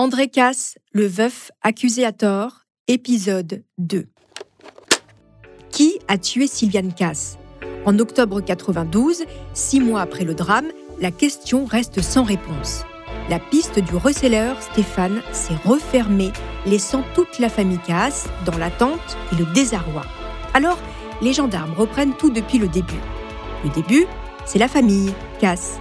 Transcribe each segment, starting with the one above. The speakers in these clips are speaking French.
André Casse, le veuf accusé à tort, épisode 2. Qui a tué Sylviane Casse En octobre 92, six mois après le drame, la question reste sans réponse. La piste du receleur Stéphane s'est refermée, laissant toute la famille Casse dans l'attente et le désarroi. Alors, les gendarmes reprennent tout depuis le début. Le début, c'est la famille Casse.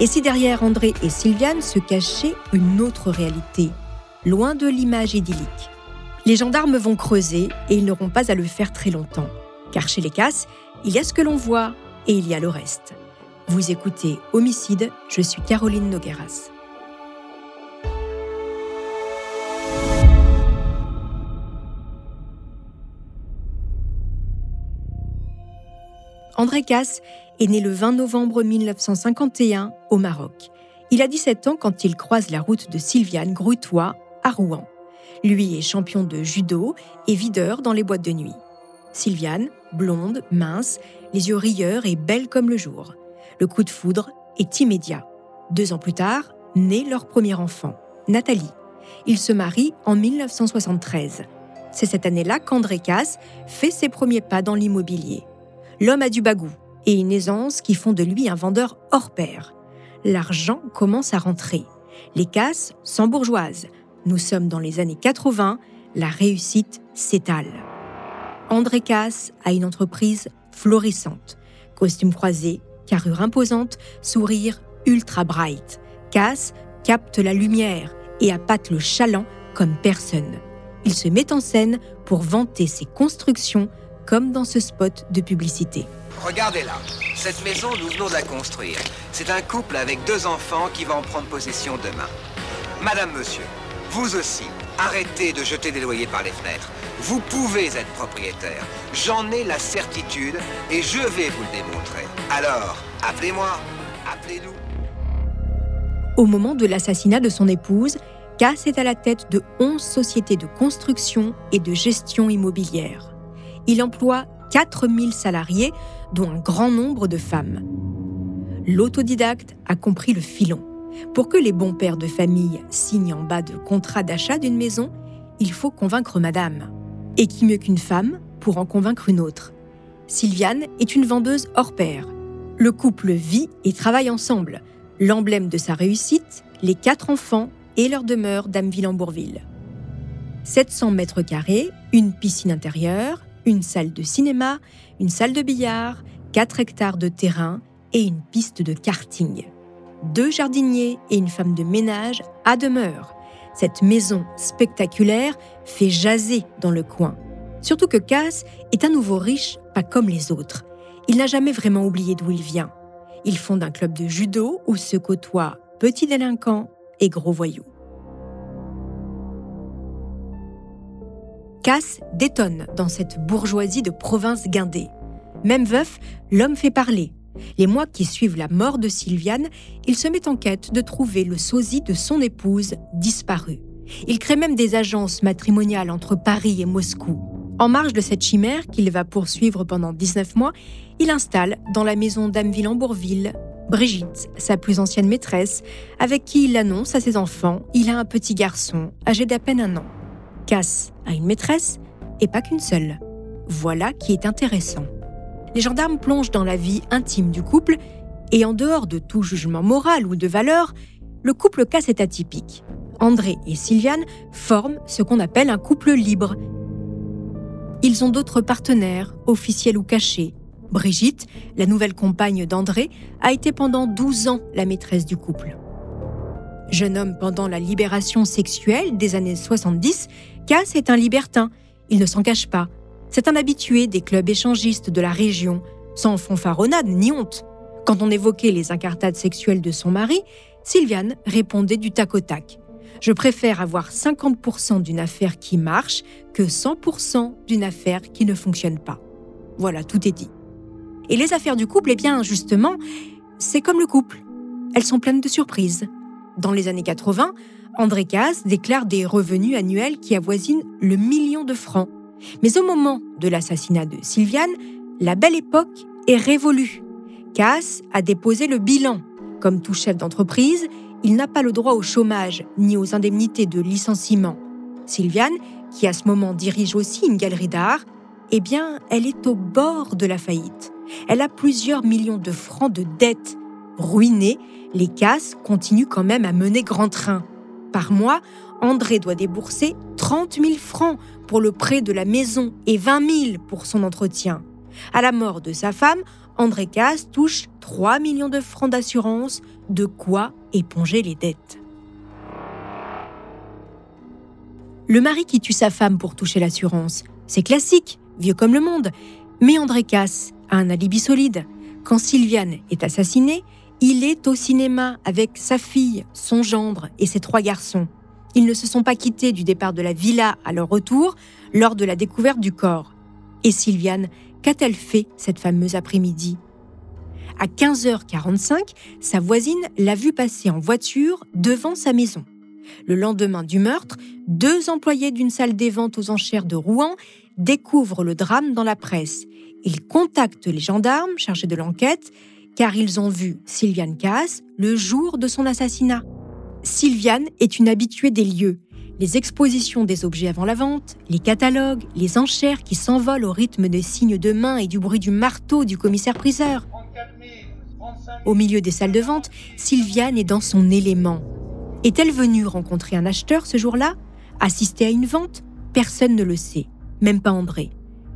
Et si derrière André et Sylviane se cachait une autre réalité, loin de l'image idyllique Les gendarmes vont creuser et ils n'auront pas à le faire très longtemps. Car chez les Casses, il y a ce que l'on voit et il y a le reste. Vous écoutez Homicide, je suis Caroline Nogueras. André Casse est né le 20 novembre 1951 au Maroc. Il a 17 ans quand il croise la route de Sylviane Grutois à Rouen. Lui est champion de judo et videur dans les boîtes de nuit. Sylviane, blonde, mince, les yeux rieurs et belle comme le jour. Le coup de foudre est immédiat. Deux ans plus tard, naît leur premier enfant, Nathalie. Ils se marient en 1973. C'est cette année-là qu'André Casse fait ses premiers pas dans l'immobilier. L'homme a du bagou et une aisance qui font de lui un vendeur hors pair. L'argent commence à rentrer. Les casses s'embourgeoisent. Nous sommes dans les années 80, la réussite s'étale. André Casse a une entreprise florissante. Costume croisé, carrure imposante, sourire ultra bright. Casse capte la lumière et appâte le chaland comme personne. Il se met en scène pour vanter ses constructions comme dans ce spot de publicité. Regardez-la. Cette maison, nous venons de la construire. C'est un couple avec deux enfants qui va en prendre possession demain. Madame, monsieur, vous aussi, arrêtez de jeter des loyers par les fenêtres. Vous pouvez être propriétaire. J'en ai la certitude et je vais vous le démontrer. Alors, appelez-moi, appelez-nous. Au moment de l'assassinat de son épouse, Cass est à la tête de 11 sociétés de construction et de gestion immobilière. Il emploie 4000 salariés, dont un grand nombre de femmes. L'autodidacte a compris le filon. Pour que les bons pères de famille signent en bas de contrat d'achat d'une maison, il faut convaincre madame. Et qui mieux qu'une femme pour en convaincre une autre? Sylviane est une vendeuse hors pair. Le couple vit et travaille ensemble. L'emblème de sa réussite, les quatre enfants et leur demeure d'Ameville-en-Bourville. 700 mètres carrés, une piscine intérieure, une salle de cinéma, une salle de billard, 4 hectares de terrain et une piste de karting. Deux jardiniers et une femme de ménage à demeure. Cette maison spectaculaire fait jaser dans le coin. Surtout que Cass est un nouveau riche, pas comme les autres. Il n'a jamais vraiment oublié d'où il vient. Il fonde un club de judo où se côtoient petits délinquants et gros voyous. Casse détonne dans cette bourgeoisie de province guindée. Même veuf, l'homme fait parler. Les mois qui suivent la mort de Sylviane, il se met en quête de trouver le sosie de son épouse disparue. Il crée même des agences matrimoniales entre Paris et Moscou. En marge de cette chimère qu'il va poursuivre pendant 19 mois, il installe dans la maison d'Ameville-en-Bourville Brigitte, sa plus ancienne maîtresse, avec qui il annonce à ses enfants il a un petit garçon âgé d'à peine un an. Casse a une maîtresse et pas qu'une seule. Voilà qui est intéressant. Les gendarmes plongent dans la vie intime du couple et en dehors de tout jugement moral ou de valeur, le couple Casse est atypique. André et Sylviane forment ce qu'on appelle un couple libre. Ils ont d'autres partenaires, officiels ou cachés. Brigitte, la nouvelle compagne d'André, a été pendant 12 ans la maîtresse du couple. Jeune homme pendant la libération sexuelle des années 70, Cass est un libertin. Il ne s'en cache pas. C'est un habitué des clubs échangistes de la région, sans fanfaronnade ni honte. Quand on évoquait les incartades sexuelles de son mari, Sylviane répondait du tac au tac. Je préfère avoir 50% d'une affaire qui marche que 100% d'une affaire qui ne fonctionne pas. Voilà, tout est dit. Et les affaires du couple, eh bien, justement, c'est comme le couple. Elles sont pleines de surprises. Dans les années 80, André Casse déclare des revenus annuels qui avoisinent le million de francs. Mais au moment de l'assassinat de Sylviane, la belle époque est révolue. Casse a déposé le bilan. Comme tout chef d'entreprise, il n'a pas le droit au chômage ni aux indemnités de licenciement. Sylviane, qui à ce moment dirige aussi une galerie d'art, eh bien, elle est au bord de la faillite. Elle a plusieurs millions de francs de dettes. Ruinée, les casses continuent quand même à mener grand train. Par mois, André doit débourser 30 000 francs pour le prêt de la maison et 20 000 pour son entretien. À la mort de sa femme, André Casse touche 3 millions de francs d'assurance, de quoi éponger les dettes. Le mari qui tue sa femme pour toucher l'assurance, c'est classique, vieux comme le monde. Mais André Casse a un alibi solide. Quand Sylviane est assassinée, il est au cinéma avec sa fille, son gendre et ses trois garçons. Ils ne se sont pas quittés du départ de la villa à leur retour lors de la découverte du corps. Et Sylviane, qu'a-t-elle fait cette fameuse après-midi? À 15h45, sa voisine l'a vue passer en voiture devant sa maison. Le lendemain du meurtre, deux employés d'une salle des ventes aux enchères de Rouen découvrent le drame dans la presse. Ils contactent les gendarmes chargés de l'enquête car ils ont vu Sylviane Cass le jour de son assassinat. Sylviane est une habituée des lieux. Les expositions des objets avant la vente, les catalogues, les enchères qui s'envolent au rythme des signes de main et du bruit du marteau du commissaire-priseur. Au milieu des salles de vente, Sylviane est dans son élément. Est-elle venue rencontrer un acheteur ce jour-là? Assister à une vente? Personne ne le sait, même pas André.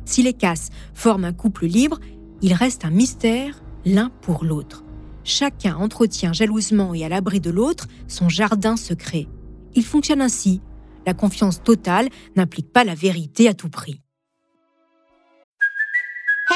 Si les Casses forment un couple libre, il reste un mystère l'un pour l'autre. Chacun entretient jalousement et à l'abri de l'autre son jardin secret. Il fonctionne ainsi. La confiance totale n'implique pas la vérité à tout prix.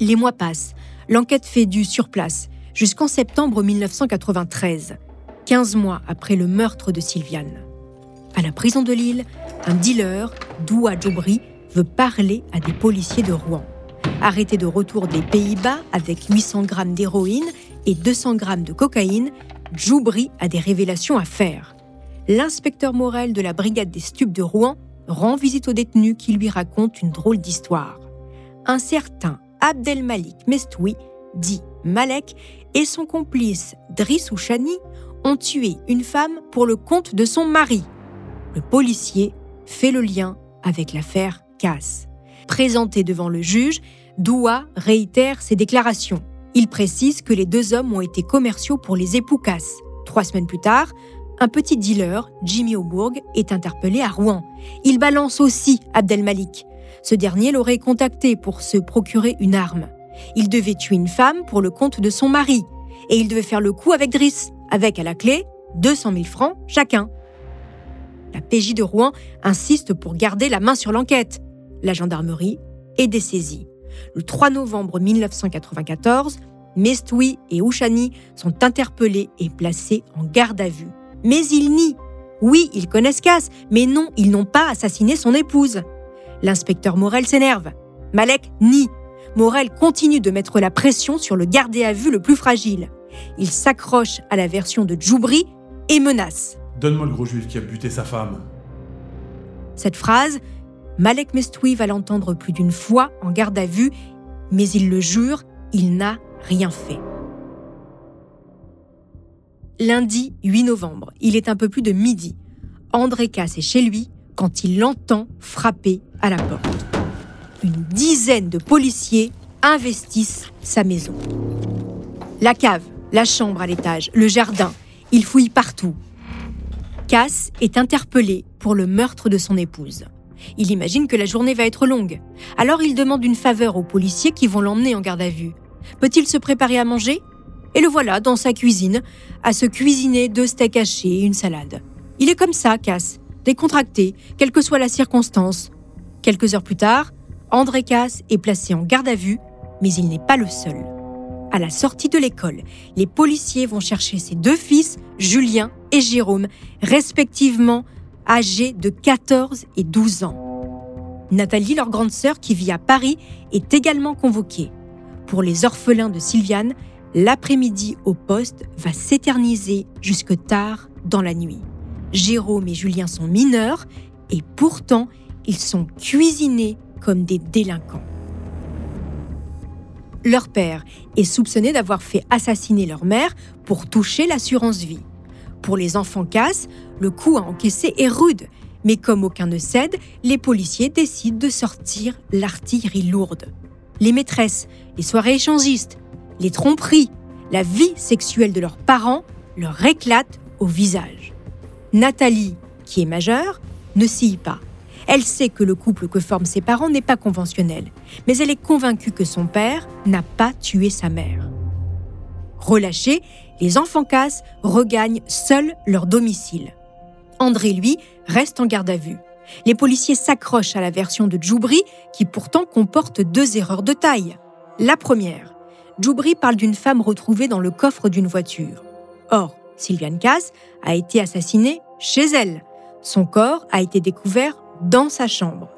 Les mois passent, l'enquête fait du surplace, jusqu'en septembre 1993, 15 mois après le meurtre de Sylviane. À la prison de Lille, un dealer, Doua Djoubri, veut parler à des policiers de Rouen. Arrêté de retour des Pays-Bas avec 800 grammes d'héroïne et 200 grammes de cocaïne, Djoubri a des révélations à faire. L'inspecteur Morel de la brigade des stupes de Rouen rend visite au détenu qui lui raconte une drôle d'histoire. Un certain Abdelmalik Mestoui, dit Malek, et son complice Driss Ouchani ont tué une femme pour le compte de son mari. Le policier fait le lien avec l'affaire Cass. Présenté devant le juge, Doua réitère ses déclarations. Il précise que les deux hommes ont été commerciaux pour les époux Cass. Trois semaines plus tard, un petit dealer, Jimmy Aubourg, est interpellé à Rouen. Il balance aussi Abdelmalik. Ce dernier l'aurait contacté pour se procurer une arme. Il devait tuer une femme pour le compte de son mari. Et il devait faire le coup avec Driss, avec à la clé 200 000 francs chacun. La PJ de Rouen insiste pour garder la main sur l'enquête. La gendarmerie est dessaisie. Le 3 novembre 1994, Mestoui et Ouchani sont interpellés et placés en garde à vue. Mais ils nient. Oui, ils connaissent Cass, mais non, ils n'ont pas assassiné son épouse. L'inspecteur Morel s'énerve. Malek nie. Morel continue de mettre la pression sur le gardé à vue le plus fragile. Il s'accroche à la version de Djoubri et menace. Donne-moi le gros juif qui a buté sa femme. Cette phrase, Malek Mestoui va l'entendre plus d'une fois en garde à vue, mais il le jure, il n'a rien fait. Lundi 8 novembre, il est un peu plus de midi. André Casse est chez lui quand il l'entend frapper à la porte. Une dizaine de policiers investissent sa maison. La cave, la chambre à l'étage, le jardin, ils fouillent partout. Cass est interpellé pour le meurtre de son épouse. Il imagine que la journée va être longue. Alors il demande une faveur aux policiers qui vont l'emmener en garde à vue. Peut-il se préparer à manger? Et le voilà dans sa cuisine, à se cuisiner deux steaks hachés et une salade. Il est comme ça, Cass, décontracté, quelle que soit la circonstance. Quelques heures plus tard, André Cass est placé en garde à vue, mais il n'est pas le seul. À la sortie de l'école, les policiers vont chercher ses deux fils, Julien et Jérôme, respectivement âgés de 14 et 12 ans. Nathalie, leur grande sœur qui vit à Paris, est également convoquée. Pour les orphelins de Sylviane, l'après-midi au poste va s'éterniser jusque tard dans la nuit. Jérôme et Julien sont mineurs et pourtant ils sont cuisinés comme des délinquants. Leur père est soupçonné d'avoir fait assassiner leur mère pour toucher l'assurance vie. Pour les enfants casse, le coup à encaisser est rude, mais comme aucun ne cède, les policiers décident de sortir l'artillerie lourde. Les maîtresses, les soirées échangistes, les tromperies, la vie sexuelle de leurs parents leur éclatent au visage. Nathalie, qui est majeure, ne s'y pas. Elle sait que le couple que forment ses parents n'est pas conventionnel, mais elle est convaincue que son père n'a pas tué sa mère. Relâchés, les enfants casse regagnent seuls leur domicile. André, lui, reste en garde à vue. Les policiers s'accrochent à la version de Djoubri, qui pourtant comporte deux erreurs de taille. La première, Djoubri parle d'une femme retrouvée dans le coffre d'une voiture. Or, Sylviane Cass a été assassinée chez elle. Son corps a été découvert dans sa chambre.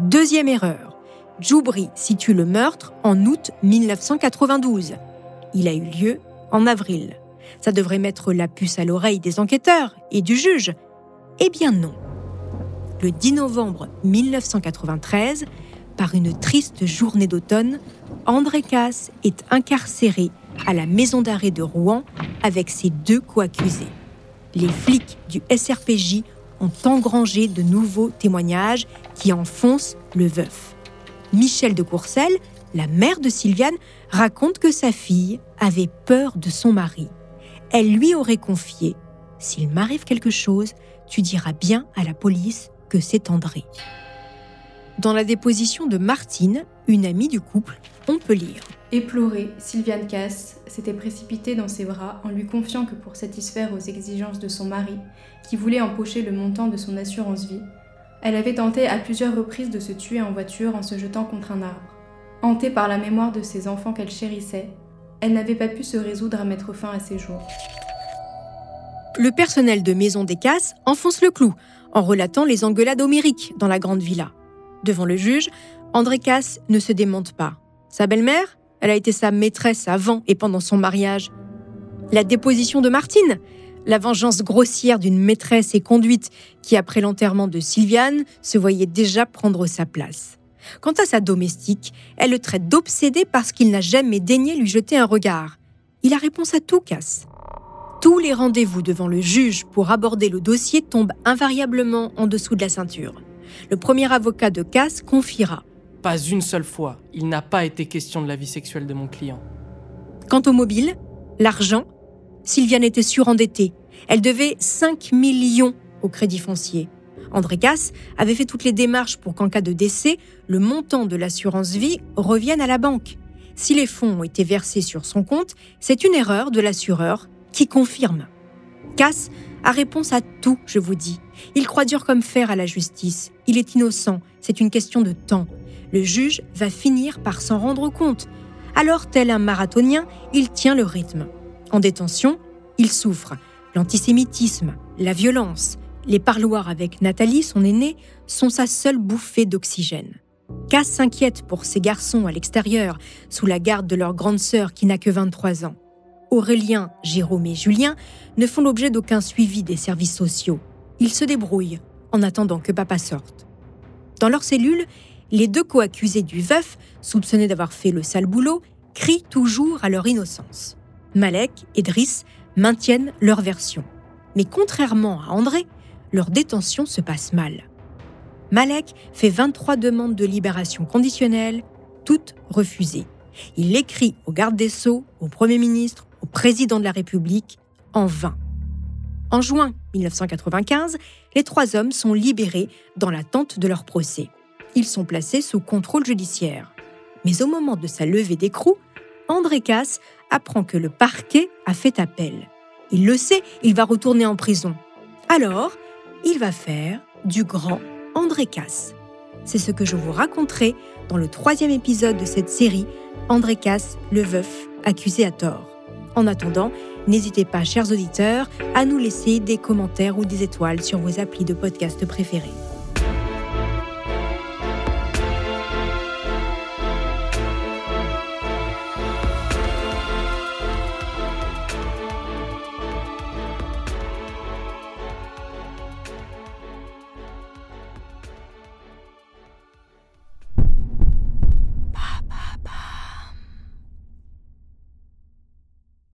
Deuxième erreur, Djoubri situe le meurtre en août 1992. Il a eu lieu en avril. Ça devrait mettre la puce à l'oreille des enquêteurs et du juge. Eh bien non. Le 10 novembre 1993, par une triste journée d'automne, André Casse est incarcéré à la maison d'arrêt de Rouen avec ses deux co-accusés. Les flics du SRPJ ont engrangé de nouveaux témoignages qui enfoncent le veuf. Michel de Courcelles, la mère de Sylviane, raconte que sa fille avait peur de son mari. Elle lui aurait confié S'il m'arrive quelque chose, tu diras bien à la police que c'est André. Dans la déposition de Martine, une amie du couple, on peut lire Éplorée, Sylviane Cass s'était précipitée dans ses bras en lui confiant que pour satisfaire aux exigences de son mari, qui voulait empocher le montant de son assurance vie, elle avait tenté à plusieurs reprises de se tuer en voiture en se jetant contre un arbre. Hantée par la mémoire de ses enfants qu'elle chérissait, elle n'avait pas pu se résoudre à mettre fin à ses jours. Le personnel de Maison des Casses enfonce le clou en relatant les engueulades homériques dans la grande villa. Devant le juge, André Casse ne se démonte pas. Sa belle-mère, elle a été sa maîtresse avant et pendant son mariage. La déposition de Martine, la vengeance grossière d'une maîtresse et conduite qui, après l'enterrement de Sylviane, se voyait déjà prendre sa place. Quant à sa domestique, elle le traite d'obsédé parce qu'il n'a jamais daigné lui jeter un regard. Il a réponse à tout, Casse. Tous les rendez-vous devant le juge pour aborder le dossier tombent invariablement en dessous de la ceinture. Le premier avocat de Casse confiera. Pas une seule fois, il n'a pas été question de la vie sexuelle de mon client. Quant au mobile, l'argent, Sylviane était surendettée. Elle devait 5 millions au crédit foncier. André Casse avait fait toutes les démarches pour qu'en cas de décès, le montant de l'assurance vie revienne à la banque. Si les fonds ont été versés sur son compte, c'est une erreur de l'assureur qui confirme. Casse a réponse à tout, je vous dis. Il croit dur comme fer à la justice. Il est innocent. C'est une question de temps. Le juge va finir par s'en rendre compte. Alors, tel un marathonien, il tient le rythme. En détention, il souffre. L'antisémitisme, la violence, les parloirs avec Nathalie, son aînée, sont sa seule bouffée d'oxygène. Casse s'inquiète pour ses garçons à l'extérieur, sous la garde de leur grande sœur qui n'a que 23 ans. Aurélien, Jérôme et Julien ne font l'objet d'aucun suivi des services sociaux. Ils se débrouillent en attendant que papa sorte. Dans leur cellule, les deux co-accusés du veuf, soupçonnés d'avoir fait le sale boulot, crient toujours à leur innocence. Malek et Driss maintiennent leur version. Mais contrairement à André, leur détention se passe mal. Malek fait 23 demandes de libération conditionnelle, toutes refusées. Il écrit au garde des Sceaux, au Premier ministre, au président de la République, en vain. En juin 1995, les trois hommes sont libérés dans l'attente de leur procès. Ils sont placés sous contrôle judiciaire. Mais au moment de sa levée d'écrou, André Casse apprend que le parquet a fait appel. Il le sait, il va retourner en prison. Alors, il va faire du grand André Casse. C'est ce que je vous raconterai dans le troisième épisode de cette série, André Casse, le veuf, accusé à tort. En attendant, n'hésitez pas, chers auditeurs, à nous laisser des commentaires ou des étoiles sur vos applis de podcast préférés.